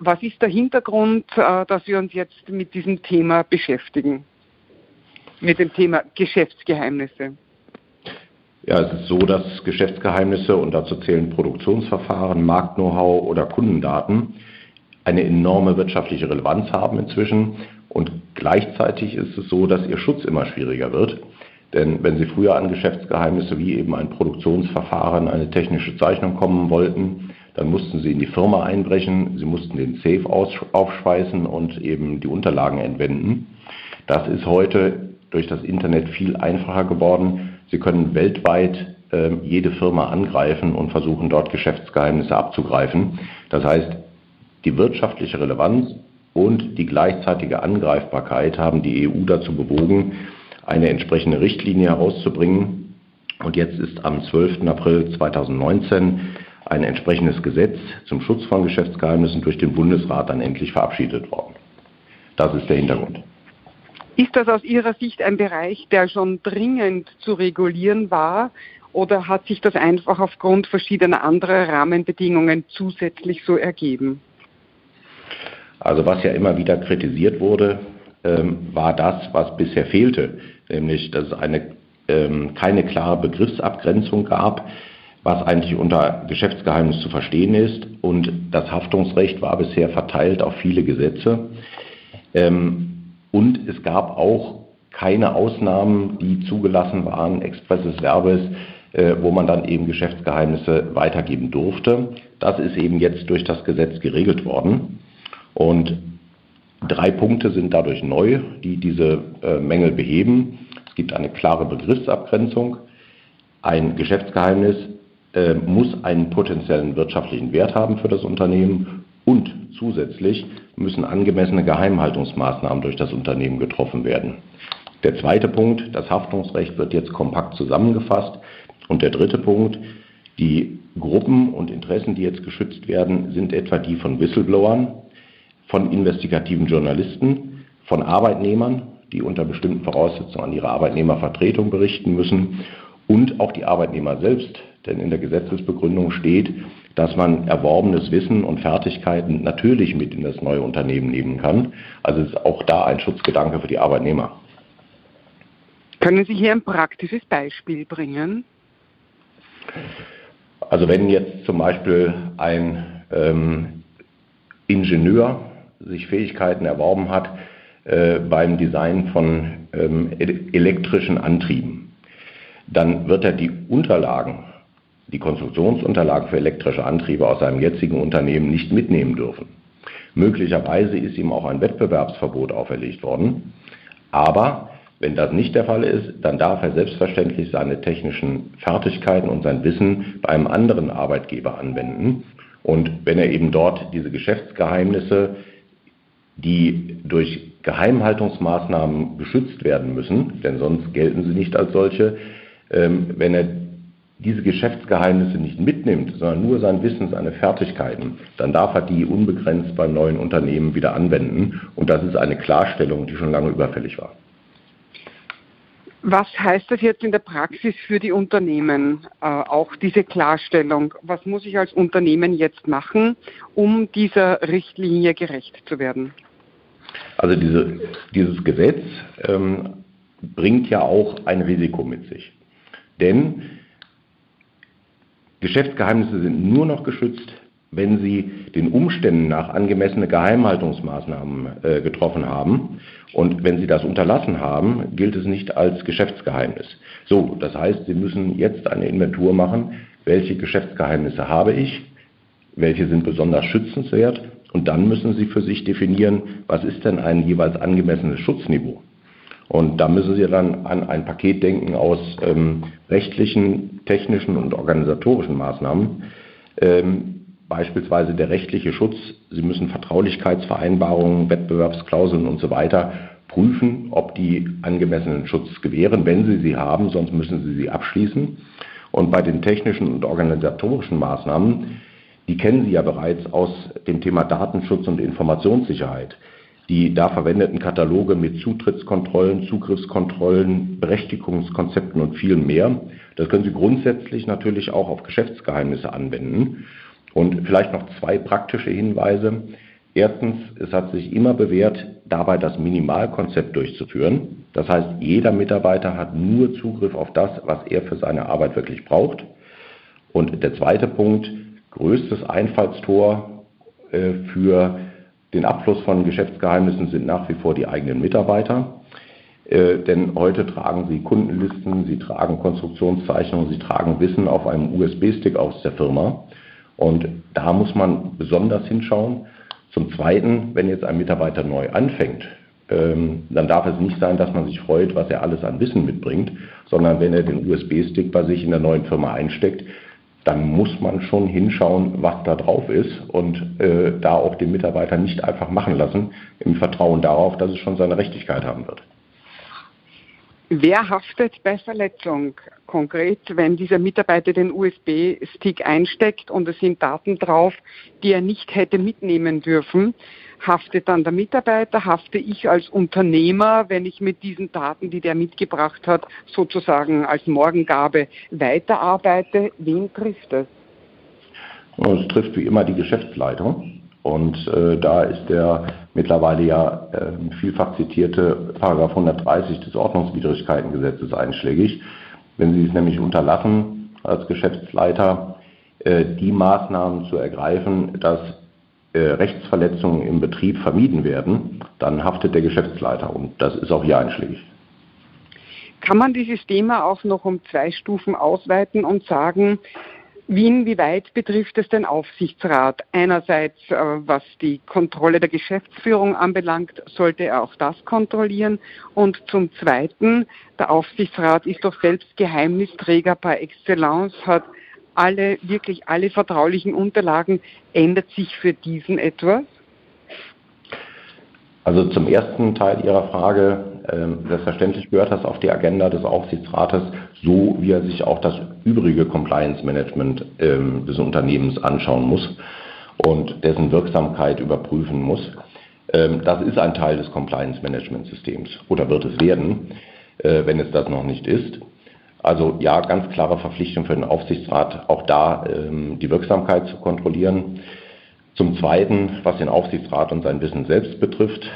Was ist der Hintergrund, äh, dass wir uns jetzt mit diesem Thema beschäftigen? Mit dem Thema Geschäftsgeheimnisse? Ja, es ist so, dass Geschäftsgeheimnisse, und dazu zählen Produktionsverfahren, Markt-Know-how oder Kundendaten, eine enorme wirtschaftliche Relevanz haben inzwischen. Und gleichzeitig ist es so, dass ihr Schutz immer schwieriger wird. Denn wenn Sie früher an Geschäftsgeheimnisse wie eben ein Produktionsverfahren, eine technische Zeichnung kommen wollten, dann mussten Sie in die Firma einbrechen, Sie mussten den Safe aufschweißen und eben die Unterlagen entwenden. Das ist heute durch das Internet viel einfacher geworden. Sie können weltweit äh, jede Firma angreifen und versuchen dort Geschäftsgeheimnisse abzugreifen. Das heißt, die wirtschaftliche Relevanz und die gleichzeitige Angreifbarkeit haben die EU dazu bewogen, eine entsprechende Richtlinie herauszubringen. Und jetzt ist am 12. April 2019 ein entsprechendes Gesetz zum Schutz von Geschäftsgeheimnissen durch den Bundesrat dann endlich verabschiedet worden. Das ist der Hintergrund. Ist das aus Ihrer Sicht ein Bereich, der schon dringend zu regulieren war? Oder hat sich das einfach aufgrund verschiedener anderer Rahmenbedingungen zusätzlich so ergeben? Also was ja immer wieder kritisiert wurde, ähm, war das, was bisher fehlte, nämlich dass es eine, ähm, keine klare Begriffsabgrenzung gab, was eigentlich unter Geschäftsgeheimnis zu verstehen ist. Und das Haftungsrecht war bisher verteilt auf viele Gesetze. Ähm, und es gab auch keine Ausnahmen, die zugelassen waren, expresses Verbes, äh, wo man dann eben Geschäftsgeheimnisse weitergeben durfte. Das ist eben jetzt durch das Gesetz geregelt worden. Und drei Punkte sind dadurch neu, die diese äh, Mängel beheben. Es gibt eine klare Begriffsabgrenzung. Ein Geschäftsgeheimnis äh, muss einen potenziellen wirtschaftlichen Wert haben für das Unternehmen und zusätzlich müssen angemessene Geheimhaltungsmaßnahmen durch das Unternehmen getroffen werden. Der zweite Punkt, das Haftungsrecht wird jetzt kompakt zusammengefasst. Und der dritte Punkt, die Gruppen und Interessen, die jetzt geschützt werden, sind etwa die von Whistleblowern, von investigativen Journalisten, von Arbeitnehmern, die unter bestimmten Voraussetzungen an ihre Arbeitnehmervertretung berichten müssen und auch die Arbeitnehmer selbst. Denn in der Gesetzesbegründung steht, dass man erworbenes Wissen und Fertigkeiten natürlich mit in das neue Unternehmen nehmen kann. Also ist auch da ein Schutzgedanke für die Arbeitnehmer. Können Sie hier ein praktisches Beispiel bringen? Also wenn jetzt zum Beispiel ein ähm, Ingenieur sich Fähigkeiten erworben hat äh, beim Design von ähm, elektrischen Antrieben, dann wird er die Unterlagen die Konstruktionsunterlagen für elektrische Antriebe aus seinem jetzigen Unternehmen nicht mitnehmen dürfen. Möglicherweise ist ihm auch ein Wettbewerbsverbot auferlegt worden. Aber wenn das nicht der Fall ist, dann darf er selbstverständlich seine technischen Fertigkeiten und sein Wissen bei einem anderen Arbeitgeber anwenden. Und wenn er eben dort diese Geschäftsgeheimnisse, die durch Geheimhaltungsmaßnahmen geschützt werden müssen, denn sonst gelten sie nicht als solche, ähm, wenn er diese Geschäftsgeheimnisse nicht mitnimmt, sondern nur sein Wissen, seine Fertigkeiten, dann darf er die unbegrenzt beim neuen Unternehmen wieder anwenden. Und das ist eine Klarstellung, die schon lange überfällig war. Was heißt das jetzt in der Praxis für die Unternehmen, äh, auch diese Klarstellung? Was muss ich als Unternehmen jetzt machen, um dieser Richtlinie gerecht zu werden? Also diese, dieses Gesetz ähm, bringt ja auch ein Risiko mit sich. Denn Geschäftsgeheimnisse sind nur noch geschützt, wenn sie den Umständen nach angemessene Geheimhaltungsmaßnahmen äh, getroffen haben. Und wenn sie das unterlassen haben, gilt es nicht als Geschäftsgeheimnis. So, das heißt, Sie müssen jetzt eine Inventur machen, welche Geschäftsgeheimnisse habe ich, welche sind besonders schützenswert und dann müssen Sie für sich definieren, was ist denn ein jeweils angemessenes Schutzniveau. Und da müssen Sie dann an ein Paket denken aus ähm, rechtlichen, technischen und organisatorischen Maßnahmen. Ähm, beispielsweise der rechtliche Schutz. Sie müssen Vertraulichkeitsvereinbarungen, Wettbewerbsklauseln und so weiter prüfen, ob die angemessenen Schutz gewähren. Wenn Sie sie haben, sonst müssen Sie sie abschließen. Und bei den technischen und organisatorischen Maßnahmen, die kennen Sie ja bereits aus dem Thema Datenschutz und Informationssicherheit die da verwendeten Kataloge mit Zutrittskontrollen, Zugriffskontrollen, Berechtigungskonzepten und viel mehr. Das können Sie grundsätzlich natürlich auch auf Geschäftsgeheimnisse anwenden. Und vielleicht noch zwei praktische Hinweise. Erstens, es hat sich immer bewährt, dabei das Minimalkonzept durchzuführen. Das heißt, jeder Mitarbeiter hat nur Zugriff auf das, was er für seine Arbeit wirklich braucht. Und der zweite Punkt, größtes Einfallstor äh, für den Abschluss von Geschäftsgeheimnissen sind nach wie vor die eigenen Mitarbeiter. Äh, denn heute tragen sie Kundenlisten, sie tragen Konstruktionszeichnungen, sie tragen Wissen auf einem USB-Stick aus der Firma. Und da muss man besonders hinschauen. Zum Zweiten, wenn jetzt ein Mitarbeiter neu anfängt, ähm, dann darf es nicht sein, dass man sich freut, was er alles an Wissen mitbringt, sondern wenn er den USB-Stick bei sich in der neuen Firma einsteckt, dann muss man schon hinschauen, was da drauf ist und äh, da auch den Mitarbeiter nicht einfach machen lassen, im Vertrauen darauf, dass es schon seine Rechtigkeit haben wird. Wer haftet bei Verletzung konkret, wenn dieser Mitarbeiter den USB-Stick einsteckt und es sind Daten drauf, die er nicht hätte mitnehmen dürfen? haftet dann der Mitarbeiter, hafte ich als Unternehmer, wenn ich mit diesen Daten, die der mitgebracht hat, sozusagen als Morgengabe weiterarbeite. Wen trifft das? Es trifft wie immer die Geschäftsleitung. Und äh, da ist der mittlerweile ja äh, vielfach zitierte Paragraph 130 des Ordnungswidrigkeitengesetzes einschlägig. Wenn Sie es nämlich unterlassen, als Geschäftsleiter äh, die Maßnahmen zu ergreifen, dass äh, Rechtsverletzungen im Betrieb vermieden werden, dann haftet der Geschäftsleiter und das ist auch hier einschlägig. Kann man dieses Thema auch noch um zwei Stufen ausweiten und sagen, inwieweit betrifft es den Aufsichtsrat? Einerseits, äh, was die Kontrolle der Geschäftsführung anbelangt, sollte er auch das kontrollieren. Und zum Zweiten, der Aufsichtsrat ist doch selbst Geheimnisträger par excellence, hat alle, wirklich alle vertraulichen Unterlagen. Ändert sich für diesen etwas? Also zum ersten Teil Ihrer Frage, selbstverständlich gehört das auf die Agenda des Aufsichtsrates, so wie er sich auch das übrige Compliance Management äh, des Unternehmens anschauen muss und dessen Wirksamkeit überprüfen muss. Ähm, das ist ein Teil des Compliance Management Systems oder wird es werden, äh, wenn es das noch nicht ist. Also ja, ganz klare Verpflichtung für den Aufsichtsrat, auch da ähm, die Wirksamkeit zu kontrollieren. Zum Zweiten, was den Aufsichtsrat und sein Wissen selbst betrifft,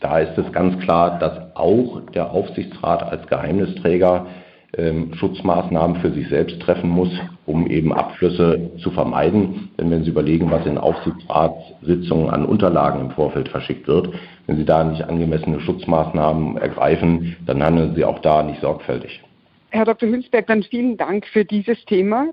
da ist es ganz klar, dass auch der Aufsichtsrat als Geheimnisträger ähm, Schutzmaßnahmen für sich selbst treffen muss, um eben Abflüsse zu vermeiden. Denn wenn Sie überlegen, was in Aufsichtsratssitzungen an Unterlagen im Vorfeld verschickt wird, wenn Sie da nicht angemessene Schutzmaßnahmen ergreifen, dann handeln Sie auch da nicht sorgfältig. Herr Dr. Hülsberg, dann vielen Dank für dieses Thema.